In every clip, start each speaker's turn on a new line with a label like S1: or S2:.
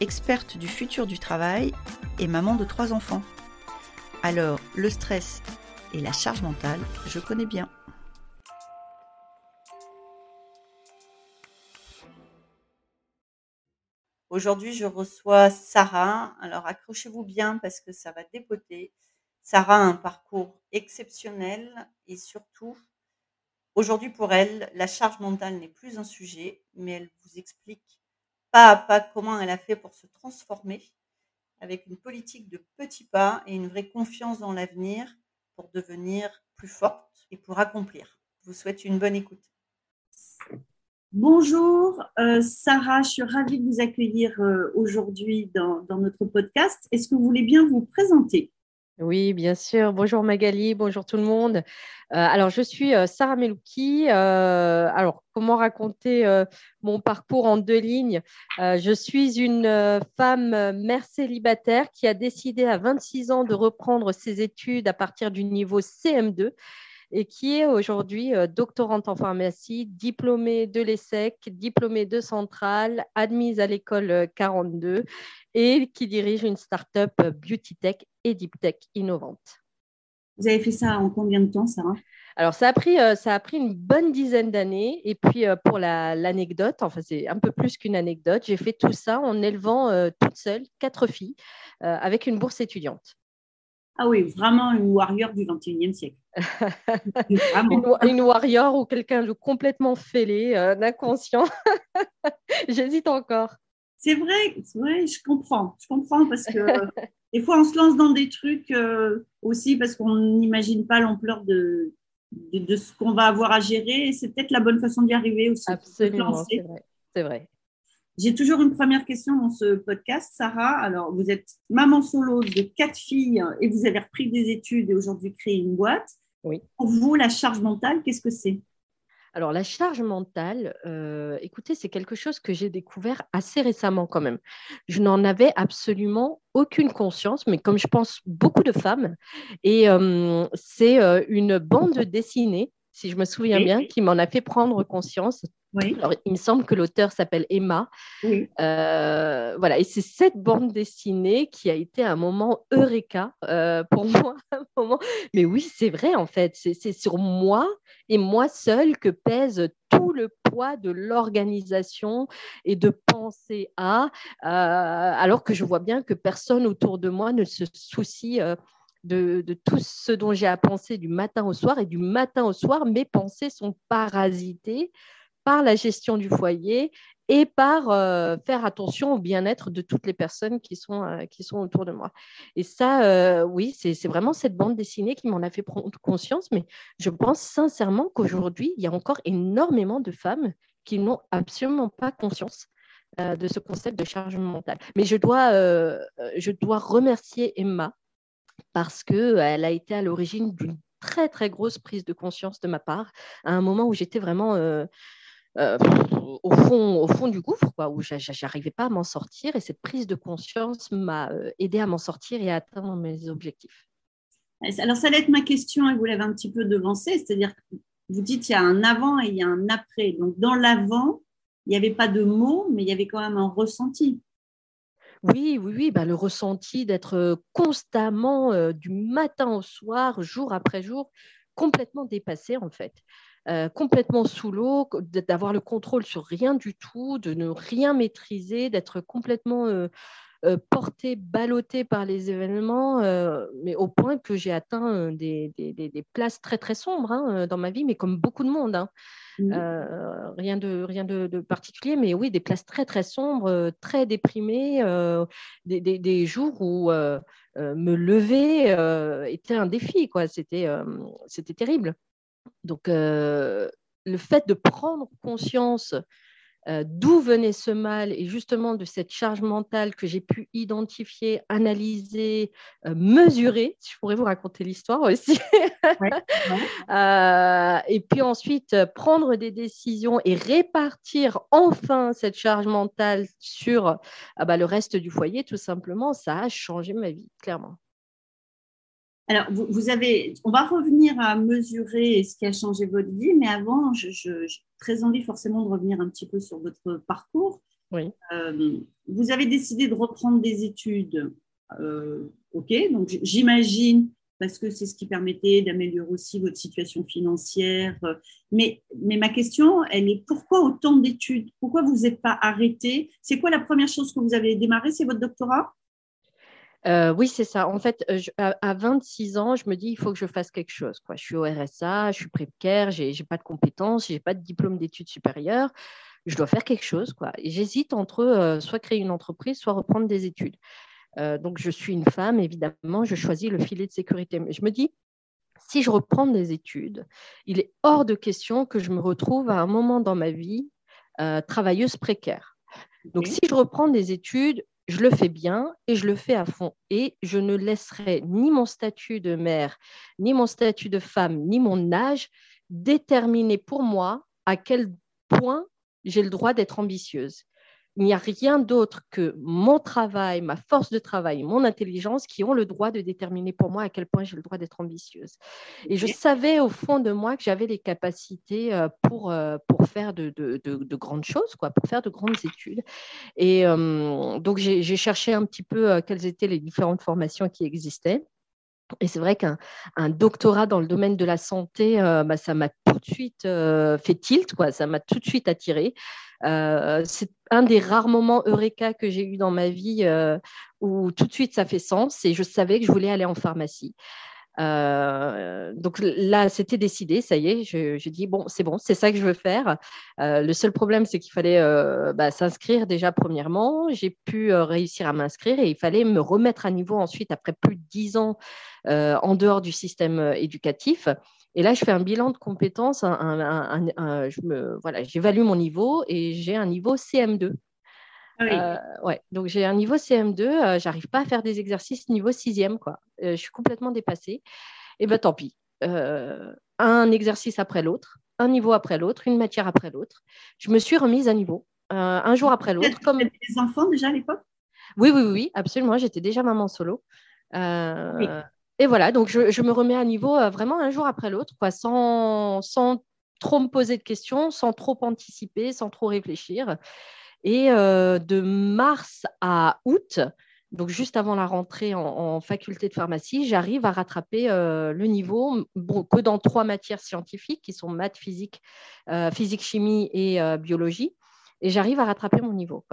S1: experte du futur du travail et maman de trois enfants. Alors, le stress et la charge mentale, je connais bien. Aujourd'hui, je reçois Sarah. Alors, accrochez-vous bien parce que ça va dépoter. Sarah a un parcours exceptionnel et surtout, aujourd'hui pour elle, la charge mentale n'est plus un sujet, mais elle vous explique pas à pas comment elle a fait pour se transformer avec une politique de petits pas et une vraie confiance dans l'avenir pour devenir plus forte et pour accomplir. Je vous souhaite une bonne écoute. Bonjour euh, Sarah, je suis ravie de vous accueillir euh, aujourd'hui dans, dans, notre podcast. Est-ce que vous voulez bien vous présenter?
S2: Oui, bien sûr. Bonjour Magali, bonjour tout le monde. Euh, alors, je suis euh, Sarah Melouki. Euh, alors, comment raconter mon parcours en deux lignes? Je suis une femme mère célibataire qui a décidé à 26 ans de reprendre ses études à partir du niveau CM2 et qui est aujourd'hui doctorante en pharmacie, diplômée de l'ESSEC, diplômée de Centrale, admise à l'école 42 et qui dirige une start-up beauty tech et deep tech innovante.
S1: Vous avez fait ça en combien de temps, Sarah?
S2: Alors, ça a pris, euh, ça a pris une bonne dizaine d'années. Et puis, euh, pour l'anecdote, enfin, c'est un peu plus qu'une anecdote, j'ai fait tout ça en élevant euh, toute seule quatre filles avec une bourse étudiante.
S1: Ah oui, vraiment une warrior du 21e siècle.
S2: une, une, warrior ou quelqu'un de complètement fêlé, d'inconscient. J'hésite encore.
S1: C'est vrai, vrai, je comprends. Je comprends parce que des fois, on se lance dans des trucs aussi parce qu'on n'imagine pas l'ampleur de, de, ce qu'on va avoir à gérer. C'est peut-être la bonne façon d'y arriver aussi.
S2: Absolument, c'est vrai. C'est vrai.
S1: J'ai toujours une première question dans ce podcast, Sarah. Alors, vous êtes maman solo de quatre filles et vous avez repris des études et aujourd'hui créé une boîte.
S2: Oui.
S1: Pour vous, la charge mentale, qu'est-ce que c'est?
S2: Alors, la charge mentale, euh, écoutez, c'est quelque chose que j'ai découvert assez récemment quand même. Je n'en avais absolument aucune conscience, mais comme je pense beaucoup de femmes, et euh, c'est euh, une bande dessinée, si je me souviens bien, qui m'en a fait prendre conscience alors, il me semble que l'auteur s'appelle Emma. Euh, voilà, et c'est cette bande dessinée qui a été un moment eureka euh, pour moi. Un moment... Mais oui, c'est vrai en fait. C'est sur moi et moi seule que pèse tout le poids de l'organisation et de penser à, euh, alors que je vois bien que personne autour de moi ne se soucie. De, de, tout ce dont j'ai à penser du matin au soir. Et du matin au soir, mes pensées sont parasitées par la gestion du foyer et par euh, faire attention au bien-être de toutes les personnes qui sont, euh, qui sont autour de moi. Et ça, euh, oui, c'est vraiment cette bande dessinée qui m'en a fait prendre conscience, mais je pense sincèrement qu'aujourd'hui, il y a encore énormément de femmes qui n'ont absolument pas conscience de ce concept de charge mentale. Mais je dois, je dois remercier Emma parce qu'elle a été à l'origine d'une très, très grosse prise de conscience de ma part, à un moment où j'étais vraiment au, fond, au fond du gouffre, quoi, où j'arrivais pas à m'en sortir. Et cette prise de conscience m'a euh, aidé à m'en sortir et à atteindre mes objectifs.
S1: Alors, ça allait être ma question, et vous l'avez un petit peu devancé, c'est-à-dire que vous dites il y a un avant et il y a un après. Donc, dans l'avant, il n'y avait pas de mots, mais il y avait quand même un ressenti.
S2: Oui, oui, oui, bah, le ressenti d'être euh, constamment du matin au soir, jour après jour, complètement dépassé en fait. Euh, complètement sous l'eau, d'avoir le contrôle sur rien du tout, de ne rien maîtriser, d'être complètement euh, euh, porté, ballotté par les événements, mais au point que j'ai atteint des, places très très sombres hein, dans ma vie, mais comme beaucoup de monde. Hein. Mmh. rien de, rien de, particulier, mais oui, des places très très sombres, très déprimées, des, jours où me lever était un défi, quoi. C'était, c'était terrible. Donc, euh, le fait de prendre conscience euh, d'où venait ce mal et justement de cette charge mentale que j'ai pu identifier, analyser, euh, mesurer. Je pourrais vous raconter l'histoire aussi. Euh, et puis ensuite, prendre des décisions et répartir enfin cette charge mentale sur ah bah, le reste du foyer, tout simplement, ça a changé ma vie, clairement.
S1: Alors, vous, avez, on va revenir à mesurer ce qui a changé votre vie, mais avant, j'ai je, très envie forcément de revenir un petit peu sur votre parcours.
S2: Oui.
S1: Euh, vous avez décidé de reprendre des études. Euh, ok, donc j'imagine parce que c'est ce qui permettait d'améliorer aussi votre situation financière. Mais, mais ma question, elle est pourquoi autant d'études? Pourquoi vous n'êtes pas arrêté? C'est quoi la première chose que vous avez démarré C'est votre doctorat?
S2: Euh, oui, c'est ça. En fait, euh, à, 26 ans, je me dis, il faut que je fasse quelque chose. Quoi. Je suis au RSA, je suis précaire, je n'ai pas de compétences, je n'ai pas de diplôme d'études supérieures. Je dois faire quelque chose. Quoi. J'hésite entre euh, soit créer une entreprise, soit reprendre des études. donc, je suis une femme, évidemment, je choisis le filet de sécurité. Mais je me dis, si je reprends des études, il est hors de question que je me retrouve à un moment dans ma vie travailleuse précaire. Donc, si je reprends des études, je le fais bien et je le fais à fond. Et je ne laisserai ni mon statut de mère, ni mon statut de femme, ni mon âge déterminer pour moi à quel point j'ai le droit d'être ambitieuse il n'y a rien d'autre que mon travail, ma force de travail, mon intelligence qui ont le droit de déterminer pour moi à quel point j'ai le droit d'être ambitieuse. Et je savais au fond de moi que j'avais les capacités euh, pour, euh, pour faire de, de, de, grandes choses, quoi, pour faire de grandes études. Et euh, donc, j'ai cherché un petit peu quelles étaient les différentes formations qui existaient. Et c'est vrai qu'un doctorat dans le domaine de la santé, bah, ça m'a tout de suite fait tilt, quoi. ça m'a tout de suite attiré. Euh, c'est un des rares moments Eureka que j'ai eu dans ma vie euh, où tout de suite ça fait sens et je savais que je voulais aller en pharmacie. Euh, donc là, c'était décidé, ça y est, j'ai dit, bon, c'est bon, c'est ça que je veux faire. le seul problème, c'est qu'il fallait bah, s'inscrire déjà premièrement. J'ai pu réussir à m'inscrire et il fallait me remettre à niveau ensuite, après plus de dix ans en dehors du système éducatif. Et là, je fais un bilan de compétences, je voilà, j'évalue mon niveau et j'ai un niveau CM2. Ah euh, ouais, donc j'ai un niveau CM2, euh, j'arrive pas à faire des exercices niveau 6e, quoi. Euh, je suis complètement dépassée. Et bien tant pis. un exercice après l'autre, un niveau après l'autre, une matière après l'autre. Je me suis remise à niveau, un jour après l'autre.
S1: Comme... des enfants déjà à l'époque?
S2: Oui, oui, oui, absolument. J'étais déjà maman solo. Oui. Et voilà, donc je, me remets à niveau euh, vraiment un jour après l'autre, sans, sans trop me poser de questions, sans trop anticiper, sans trop réfléchir. Et euh, de mars à août, donc juste avant la rentrée en, faculté de pharmacie, j'arrive à rattraper euh, le niveau, que dans trois matières scientifiques qui sont maths, physique, physique, chimie et biologie. Et j'arrive à rattraper mon niveau.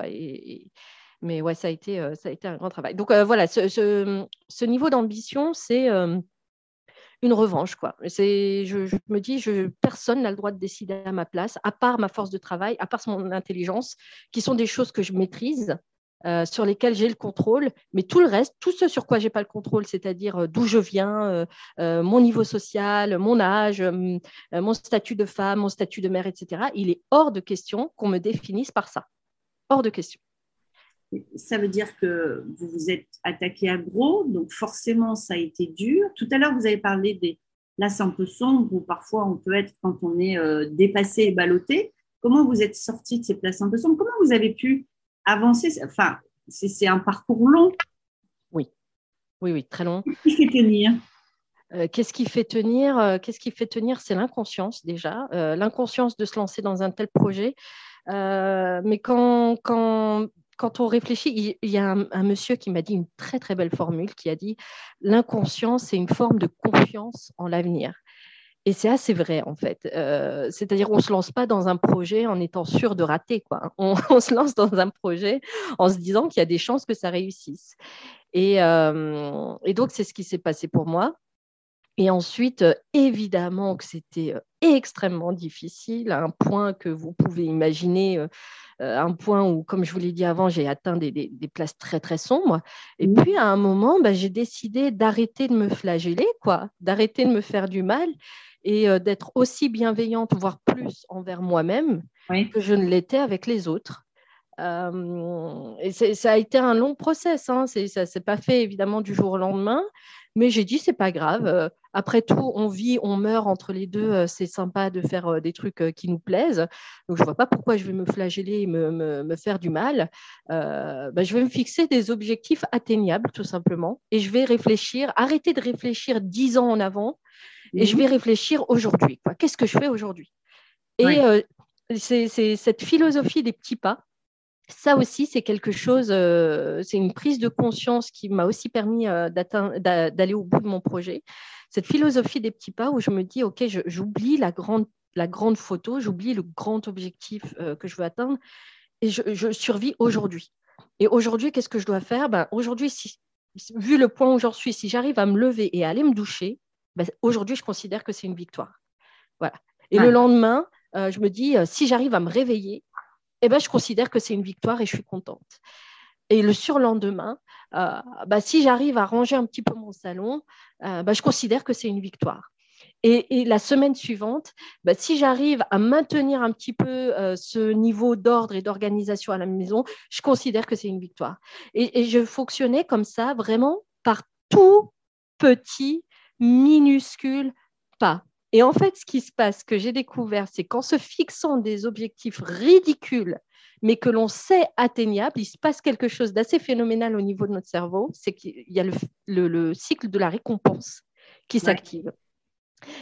S2: Mais ouais, ça a été, euh, un grand travail. Donc euh, voilà, ce, niveau d'ambition, c'est euh, une revanche. Quoi. Je, je, me dis, je, personne n'a le droit de décider à ma place, à part ma force de travail, à part mon intelligence, qui sont des choses que je maîtrise. sur lesquelles j'ai le contrôle, mais tout le reste, tout ce sur quoi j'ai pas le contrôle, c'est-à-dire d'où je viens, mon niveau social, mon âge, mon statut de femme, mon statut de mère, etc., il est hors de question qu'on me définisse par ça. Hors de question
S1: ça veut dire que vous vous êtes attaqué à gros, donc forcément ça a été dur. Tout à l'heure, vous avez parlé des. Là, c'est un peu sombre, où parfois on peut être quand on est euh, dépassé et ballotté. Comment vous êtes sorti de ces places un peu sombres? Comment vous avez pu avancer? Enfin, c'est un parcours long.
S2: Oui, oui, oui, très long.
S1: Qu'est-ce qui fait tenir?
S2: Euh, Qu'est-ce qui fait tenir euh, Qu'est-ce qui fait tenir? C'est l'inconscience déjà, l'inconscience de se lancer dans un tel projet. mais quand, quand quand on réfléchit, il y a un, monsieur qui m'a dit une très très belle formule qui a dit l'inconscience c'est une forme de confiance en l'avenir. Et c'est assez vrai en fait. Euh, c'est-à-dire on se lance pas dans un projet en étant sûr de rater. Quoi. On, se lance dans un projet en se disant qu'il y a des chances que ça réussisse. Et, euh, et donc c'est ce qui s'est passé pour moi. Et ensuite, euh, évidemment que c'était euh, extrêmement difficile, à un point que vous pouvez imaginer, euh, un point où, comme je vous l'ai dit avant, j'ai atteint des, places très, très sombres. Et puis, à un moment, bah, j'ai décidé d'arrêter de me flageller, quoi, d'arrêter de me faire du mal et d'être aussi bienveillante, voire plus envers moi-même que je ne l'étais avec les autres. et ça a été un long process. Hein. Ça ne s'est pas fait évidemment du jour au lendemain, mais j'ai dit, c'est pas grave. Euh, après tout, on vit, on meurt entre les deux. Euh, c'est sympa de faire euh, des trucs qui nous plaisent. Donc, je ne vois pas pourquoi je vais me flageller et me, me, faire du mal. Bah, je vais me fixer des objectifs atteignables, tout simplement. Et je vais réfléchir, arrêter de réfléchir dix ans en avant. Et je vais réfléchir aujourd'hui. Qu'est-ce que je fais aujourd'hui? Et c'est cette philosophie des petits pas ça aussi, c'est quelque chose, euh, c'est une prise de conscience qui m'a aussi permis euh, d'aller au bout de mon projet. Cette philosophie des petits pas où je me dis, OK, j'oublie la grande, la grande photo, j'oublie le grand objectif euh, que je veux atteindre et je, survis aujourd'hui. Et aujourd'hui, qu'est-ce que je dois faire? Ben, Aujourd'hui, si, vu le point où j'en suis, si j'arrive à me lever et à aller me doucher, ben, aujourd'hui, je considère que c'est une victoire. Voilà. Et le lendemain, je me dis, si j'arrive à me réveiller, eh ben, je considère que c'est une victoire et je suis contente. Et le surlendemain, euh, bah, si j'arrive à ranger un petit peu mon salon, euh, bah, je considère que c'est une victoire. Et, la semaine suivante, bah, si j'arrive à maintenir un petit peu euh, ce niveau d'ordre et d'organisation à la maison, je considère que c'est une victoire. Et, et, je fonctionnais comme ça, vraiment par tout petit, minuscule pas. Et en fait, ce qui se passe, ce que j'ai découvert, c'est qu'en se fixant des objectifs ridicules, mais que l'on sait atteignables, il se passe quelque chose d'assez phénoménal au niveau de notre cerveau, c'est qu'il y a le, cycle de la récompense qui s'active.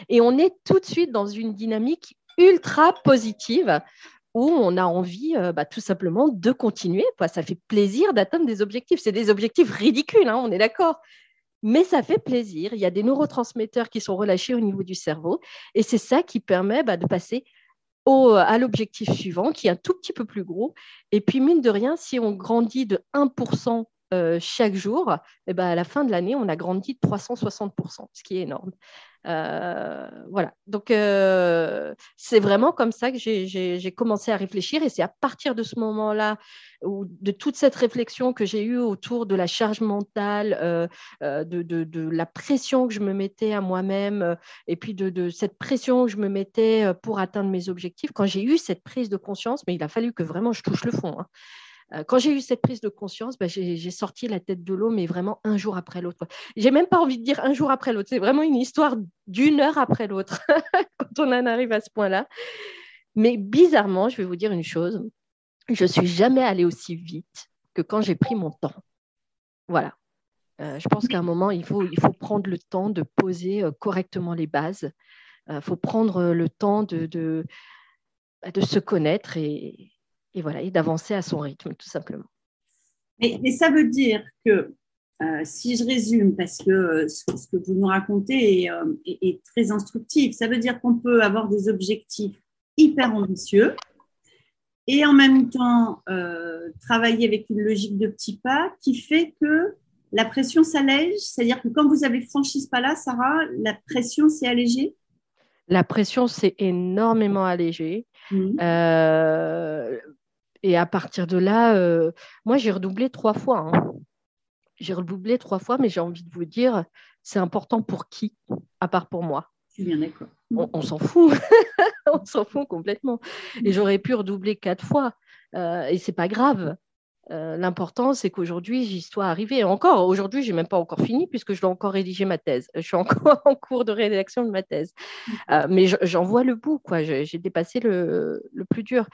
S2: Et on est tout de suite dans une dynamique ultra positive où on a envie euh, bah, tout simplement de continuer. Ça fait plaisir d'atteindre des objectifs. C'est des objectifs ridicules, hein, on est d'accord mais ça fait plaisir. Il y a des neurotransmetteurs qui sont relâchés au niveau du cerveau et c'est ça qui permet bah, de passer à l'objectif suivant qui est un tout petit peu plus gros. Et puis, mine de rien, si on grandit de 1% euh, chaque jour, eh ben, à la fin de l'année, on a grandi de 360%, ce qui est énorme. Euh, voilà, donc euh, c'est vraiment comme ça que j'ai commencé à réfléchir et c'est à partir de ce moment-là, de toute cette réflexion que j'ai eue autour de la charge mentale, de, la pression que je me mettais à moi-même et puis de, cette pression que je me mettais pour atteindre mes objectifs, quand j'ai eu cette prise de conscience, mais il a fallu que vraiment je touche le fond. Hein, quand j'ai eu cette prise de conscience, bah, j'ai sorti la tête de l'eau, mais vraiment un jour après l'autre. J'ai même pas envie de dire un jour après l'autre. C'est vraiment une histoire d'une heure après l'autre quand on en arrive à ce point-là. Mais bizarrement, je vais vous dire une chose. Je suis jamais allée aussi vite que quand j'ai pris mon temps. Voilà. Euh, je pense qu'à un moment, il faut, prendre le temps de poser euh, correctement les bases. Il faut prendre le temps de, de se connaître et, et voilà, et d'avancer à son rythme, tout simplement.
S1: Mais, ça veut dire que, euh, si je résume, parce que euh, ce, que vous nous racontez euh, est, très instructif, ça veut dire qu'on peut avoir des objectifs hyper ambitieux et en même temps travailler avec une logique de petits pas qui fait que la pression s'allège, c'est-à-dire que quand vous avez franchi ce pas-là, Sarah, la pression s'est allégée?
S2: La pression s'est énormément allégée. Mmh. Et à partir de là, euh, moi, j'ai redoublé trois fois. Hein. J'ai redoublé trois fois, mais j'ai envie de vous dire, c'est important pour qui, à part pour moi?
S1: Bien d'accord.
S2: On, s'en fout. on s'en fout complètement. Et j'aurais pu redoubler quatre fois. Euh, et c'est pas grave. Euh, l'important, c'est qu'aujourd'hui, j'y sois arrivée. Encore, aujourd'hui, je n'ai même pas encore fini puisque je dois encore rédiger ma thèse. Je suis encore en cours de rédaction de ma thèse. Euh, mais j'en vois le bout, quoi. J'ai dépassé le, le, plus dur.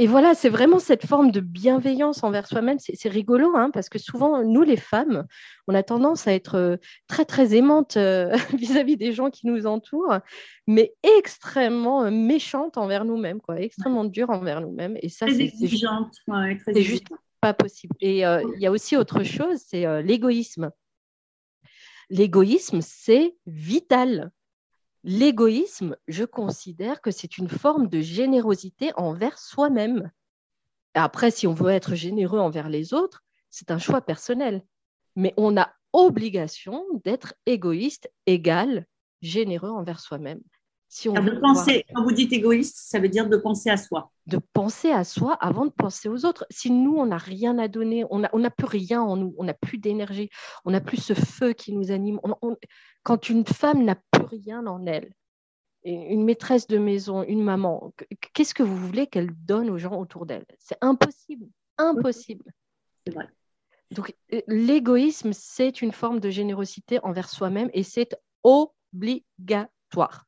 S2: Et, voilà, c'est vraiment cette forme de bienveillance envers soi-même. C'est rigolo, hein, parce que souvent, nous, les femmes, on a tendance à être euh, très, très aimantes euh, vis-à-vis des gens qui nous entourent, mais extrêmement euh, méchantes envers nous-mêmes, quoi, extrêmement dures envers nous-mêmes. Et ça, c'est juste, juste pas possible. Et il y a aussi autre chose, c'est l'égoïsme. L'égoïsme, c'est vital. L'égoïsme, je considère que c'est une forme de générosité envers soi-même. Après, si on veut être généreux envers les autres, c'est un choix personnel. Mais on n'a obligation d'être égoïste, égal, généreux envers soi-même.
S1: Si on penser, Quand vous dites égoïste, ça veut dire de penser à soi.
S2: De penser à soi avant de penser aux autres. Si nous, on n'a rien à donner, on n'a on plus rien en nous, on n'a plus d'énergie, on n'a plus ce feu qui nous anime. quand une femme n'a plus rien en elle, une maîtresse de maison, une maman, qu'est-ce que vous voulez qu'elle donne aux gens autour d'elle? C'est impossible, impossible.
S1: C'est vrai.
S2: Donc l'égoïsme, c'est une forme de générosité envers soi-même et c'est obligatoire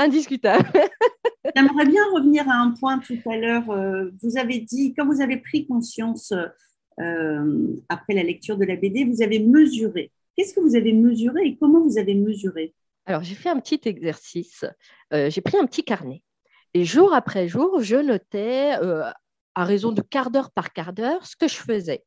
S2: indiscutable.
S1: J'aimerais bien revenir à un point tout à l'heure. Euh, vous avez dit, quand vous avez pris conscience euh, après la lecture de la BD, vous avez mesuré. Qu'est-ce que vous avez mesuré et comment vous avez mesuré?
S2: Alors, j'ai fait un petit exercice. Euh, j'ai pris un petit carnet. Et jour après jour, je notais à raison de quart d'heure par quart d'heure ce que je faisais.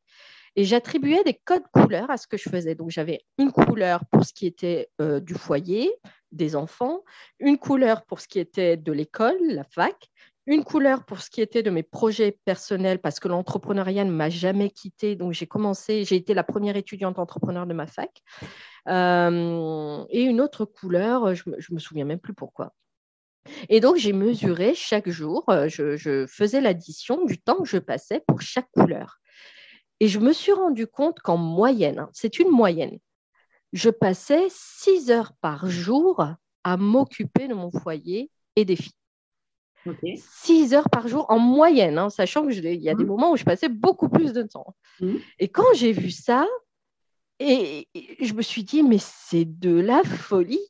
S2: Et j'attribuais des codes couleurs à ce que je faisais. Donc, j'avais une couleur pour ce qui était du foyer, des enfants, une couleur pour ce qui était de l'école, la fac, une couleur pour ce qui était de mes projets personnels, parce que l'entrepreneuriat ne m'a jamais quitté. Donc, j'ai commencé, j'ai été la première étudiante entrepreneur de ma fac. Euh, et une autre couleur, je ne me, souviens même plus pourquoi. Et donc, j'ai mesuré chaque jour, euh, je faisais l'addition du temps que je passais pour chaque couleur. Et je me suis rendu compte qu'en moyenne, hein, c'est une moyenne, je passais six heures par jour à m'occuper de mon foyer et des filles. Six heures par jour en moyenne, hein, sachant qu'il y a des mmh. moments où je passais beaucoup plus de temps. Mmh. Et quand j'ai vu ça, et, je me suis dit, mais c'est de la folie.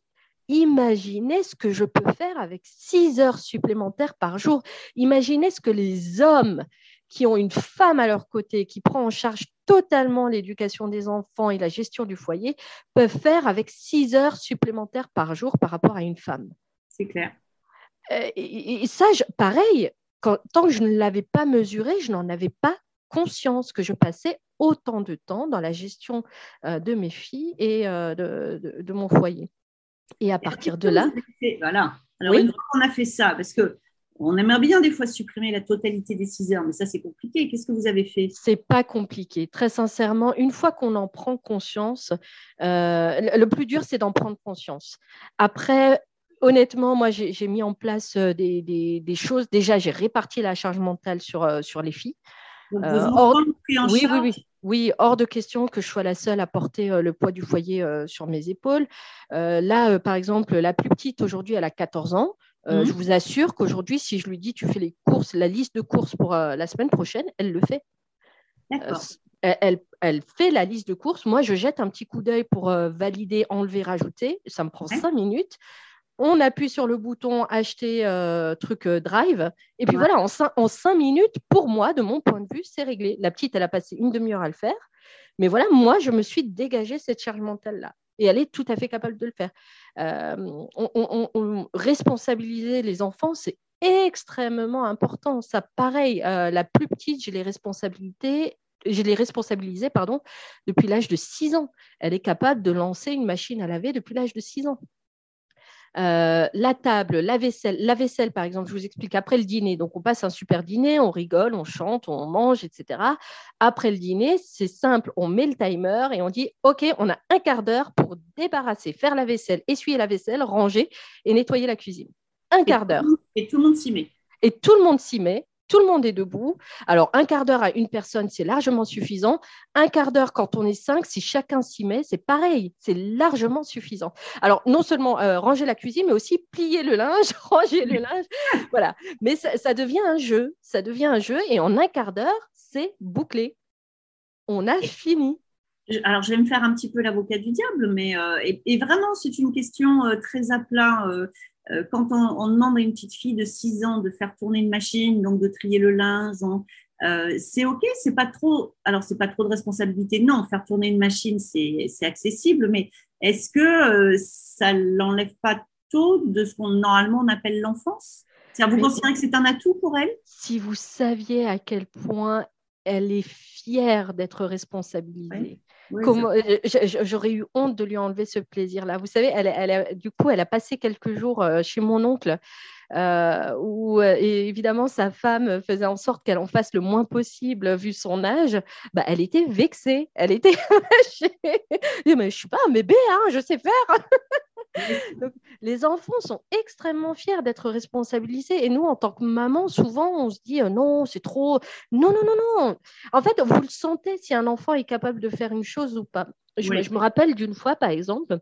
S2: Imaginez ce que je peux faire avec six heures supplémentaires par jour. Imaginez ce que les hommes qui ont une femme à leur côté, qui prend en charge totalement l'éducation des enfants et la gestion du foyer, peuvent faire avec six heures supplémentaires par jour par rapport à une femme.
S1: C'est clair.
S2: Euh, et, ça, pareil, tant que je ne l'avais pas mesuré, je n'en avais pas conscience que je passais autant de temps dans la gestion euh, de mes filles et euh, de, mon foyer. Et à partir de là.
S1: Voilà. Alors, une fois qu'on a fait ça, parce que on aimerait bien des fois supprimer la totalité des 6 heures, mais ça c'est compliqué. Qu'est-ce que vous avez fait?
S2: C'est pas compliqué. Très sincèrement, une fois qu'on en prend conscience, euh, le plus dur c'est d'en prendre conscience. Après, honnêtement, moi j'ai mis en place euh, des, choses. Déjà, j'ai réparti la charge mentale sur, euh, sur les filles.
S1: hors... oui,
S2: oui, oui. Oui, hors de question que je sois la seule à porter le poids du foyer sur mes épaules. là, par exemple, la plus petite aujourd'hui, elle a 14 ans. Euh, mmh. Je vous assure qu'aujourd'hui, si je lui dis tu fais les courses, la liste de courses pour euh, la semaine prochaine, elle le fait.
S1: Euh,
S2: elle, elle, fait la liste de courses. Moi, je jette un petit coup d'œil pour valider, enlever, rajouter. Ça me prend cinq minutes. On appuie sur le bouton acheter truc drive. Et puis voilà, en en cinq minutes, pour moi, de mon point de vue, c'est réglé. La petite, elle a passé une demi-heure à le faire. Mais voilà, moi, je me suis dégagé cette charge mentale-là et elle est tout à fait capable de le faire. Euh, on, responsabiliser les enfants, c'est extrêmement important. Ça, pareil, euh, la plus petite, j'ai les responsabilités. Je l'ai responsabilisée pardon, depuis l'âge de 6 ans. Elle est capable de lancer une machine à laver depuis l'âge de 6 ans. Euh, la table, la vaisselle, la vaisselle par exemple, je vous explique après le dîner. Donc on passe un super dîner, on rigole, on chante, on mange, etc. Après le dîner, c'est simple, on met le timer et on dit OK, on a un quart d'heure pour débarrasser, faire la vaisselle, essuyer la vaisselle, ranger et nettoyer la cuisine. Un quart d'heure.
S1: Et tout le monde s'y met.
S2: Et tout le monde s'y met tout le monde est debout. Alors, un quart d'heure à une personne, c'est largement suffisant. Un quart d'heure quand on est cinq, si chacun s'y met, c'est pareil, c'est largement suffisant. Alors, non seulement euh, ranger la cuisine, mais aussi plier le linge, ranger le linge. Voilà. Mais ça, devient un jeu. Ça devient un jeu. Et en un quart d'heure, c'est bouclé. On a fini.
S1: Alors, je vais me faire un petit peu l'avocat du diable, mais euh, et, vraiment, c'est une question euh, très à plat. Euh, quand on, demande à une petite fille de 6 ans de faire tourner une machine, donc de trier le linge, euh, c'est ok, c'est pas trop. Alors c'est pas trop de responsabilité. Non, faire tourner une machine, c'est accessible, mais est-ce que euh, ça l'enlève pas tôt de ce qu'on normalement on appelle l'enfance? Vous considérez que c'est un atout pour elle?
S2: Si vous saviez à quel point elle est fière d'être responsabilisée. Euh, j'aurais eu honte de lui enlever ce plaisir-là. Vous savez, elle, elle du coup, elle a passé quelques jours euh, chez mon oncle où évidemment sa femme faisait en sorte qu'elle en fasse le moins possible vu son âge, bah, elle était vexée. Elle était mais je suis pas un bébé, hein, je sais faire. les enfants sont extrêmement fiers d'être responsabilisés. Et nous, en tant que maman, souvent, on se dit non, c'est trop. Non, non, non, non. En fait, vous le sentez si un enfant est capable de faire une chose ou pas. Je, me rappelle d'une fois, par exemple,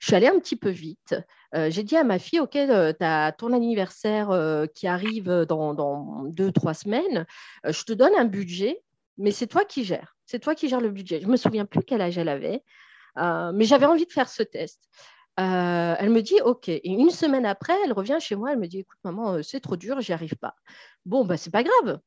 S2: je suis allée un petit peu vite. Euh, j'ai dit à ma fille, OK, euh, tu as ton anniversaire euh, qui arrive dans, dans, deux, trois semaines. je te donne un budget, mais c'est toi qui gères. C'est toi qui gères le budget. Je ne me souviens plus quel âge elle avait, mais j'avais envie de faire ce test. Elle me dit OK. Et une semaine après, elle revient chez moi. Elle me dit Écoute, maman, c'est trop dur, j'y arrive pas. Bon, bah, c'est pas grave.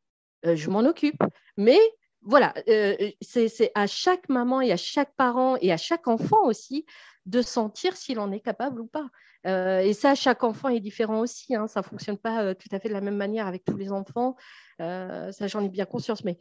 S2: je m'en occupe. Mais voilà, euh, c'est à chaque maman et à chaque parent et à chaque enfant aussi de sentir s'il en est capable ou pas. Euh, et ça, chaque enfant est différent aussi. Hein. ça ne fonctionne pas euh, tout à fait de la même manière avec tous les enfants. ça, j'en ai bien conscience. Mais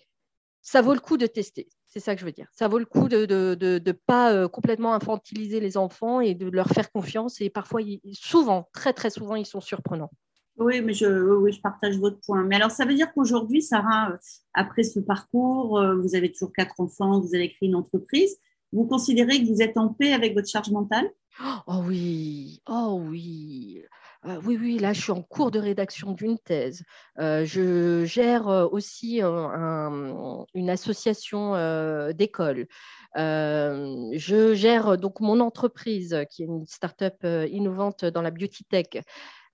S2: ça vaut le coup de tester. C'est ça que je veux dire. Ça vaut le coup de ne de, de, pas complètement infantiliser les enfants et de leur faire confiance. Et parfois, souvent, très très souvent, ils sont surprenants.
S1: Oui, mais je, oui, je partage votre point. Mais alors, ça veut dire qu'aujourd'hui, Sarah, euh, après ce parcours, euh, vous avez toujours quatre enfants, vous avez créé une entreprise. Vous considérez que vous êtes en paix avec votre charge mentale?
S2: Oh oui, oh oui. Euh, oui, oui, là, je suis en cours de rédaction d'une thèse. je gère aussi une association d'école. je gère donc mon entreprise, qui est une start-up innovante dans la beauty tech.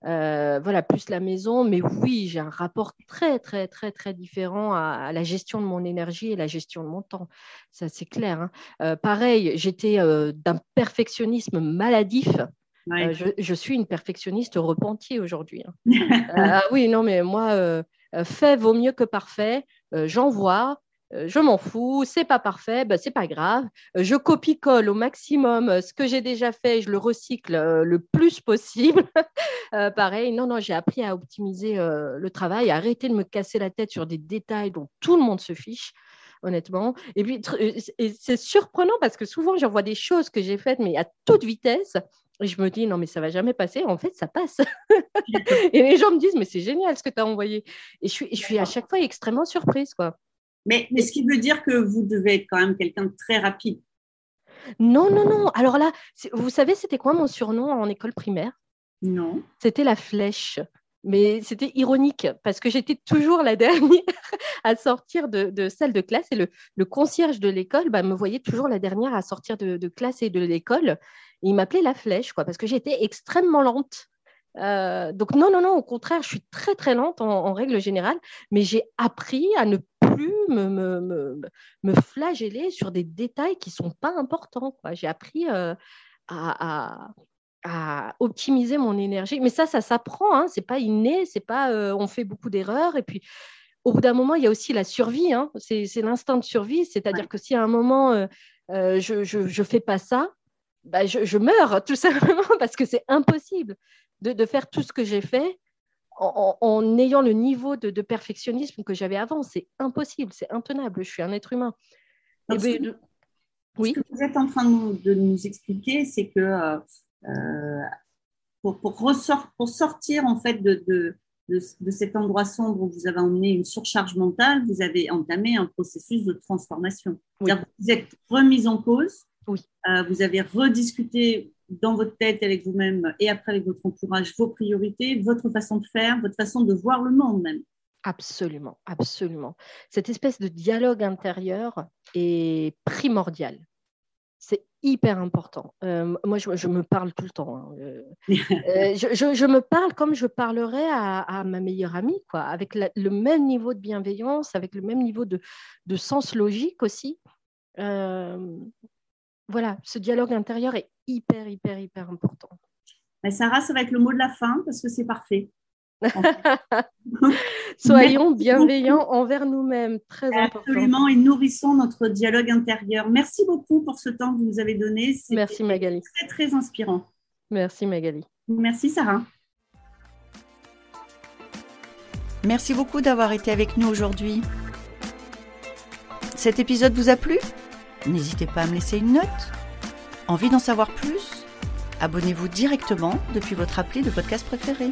S2: Euh, voilà, plus la maison. Mais oui, j'ai un rapport très, très, très, très différent à, la gestion de mon énergie et la gestion de mon temps. Ça, c'est clair. Hein. Euh, pareil, j'étais euh, d'un perfectionnisme maladif. Je, suis une perfectionniste repentie aujourd'hui. Hein. ah oui, non, mais moi, fait vaut mieux que parfait. J'en vois, euh, je m'en fous, c'est pas parfait, ben, c'est pas grave. Euh, je copie-colle au maximum euh, ce que j'ai déjà fait, je le recycle le plus possible. pareil, non, non, j'ai appris à optimiser le travail, à arrêter de me casser la tête sur des détails dont tout le monde se fiche honnêtement. Et puis, c'est surprenant parce que souvent, j'envoie des choses que j'ai faites, mais à toute vitesse. Et je me dis, non, mais ça va jamais passer. En fait, ça passe. et les gens me disent, mais c'est génial ce que tu as envoyé. Et je suis, je suis à chaque fois extrêmement surprise, quoi.
S1: Mais, ce qui veut dire que vous devez être quand même quelqu'un de très rapide.
S2: Non, non, non. Alors là, vous savez, c'était quoi mon surnom en école primaire?
S1: Non.
S2: C'était la flèche. Mais c'était ironique parce que j'étais toujours la dernière à sortir de, salle de classe et le, concierge de l'école bah, me voyait toujours la dernière à sortir de, classe et de l'école. Il m'appelait la flèche quoi, parce que j'étais extrêmement lente. Euh, donc non, non, non, au contraire, je suis très, très lente en règle générale, mais j'ai appris à ne plus me, flageller sur des détails qui ne sont pas importants. J'ai appris euh, à, optimiser mon énergie. Mais ça, ça s'apprend, hein. c'est pas inné, c'est pas euh, on fait beaucoup d'erreurs. Et puis, au bout d'un moment, il y a aussi la survie, hein. c'est l'instinct de survie. C'est-à-dire que si à un moment, euh, je ne fais pas ça, bah, je, je, meurs tout simplement parce que c'est impossible de, de, faire tout ce que j'ai fait en, ayant le niveau de, perfectionnisme que j'avais avant. C'est impossible, c'est intenable. Je suis un être humain.
S1: Eh ben, oui. Ce que vous êtes en train de nous, expliquer, c'est que euh, pour, pour, sortir en fait de, de, cet endroit sombre où vous avez emmené une surcharge mentale, vous avez entamé un processus de transformation. Vous êtes remise en cause,
S2: oui.
S1: Euh, vous avez rediscuté dans votre tête avec vous-même et après avec votre entourage vos priorités, votre façon de faire, votre façon de voir le monde même.
S2: Absolument, absolument. Cette espèce de dialogue intérieur est primordial. C'est hyper important. Euh, moi, je, me parle tout le temps. Hein. Euh, euh, je, me parle comme je parlerais à, ma meilleure amie, quoi, avec le même niveau de bienveillance, avec le même niveau de, de sens logique aussi voilà, ce dialogue intérieur est hyper, hyper, hyper important.
S1: Mais Sarah, ça va être le mot de la fin parce que c'est parfait.
S2: Soyons bienveillants envers nous-mêmes, très important.
S1: Absolument, et nourrissons notre dialogue intérieur. Merci beaucoup pour ce temps que vous nous avez donné.
S2: Merci Magali.
S1: Très, très inspirant.
S2: Merci Magali.
S1: Merci Sarah. Merci beaucoup d'avoir été avec nous aujourd'hui. Cet épisode vous a plu? N'hésitez pas à me laisser une note. Envie d'en savoir plus? Abonnez-vous directement depuis votre appli de podcast préféré.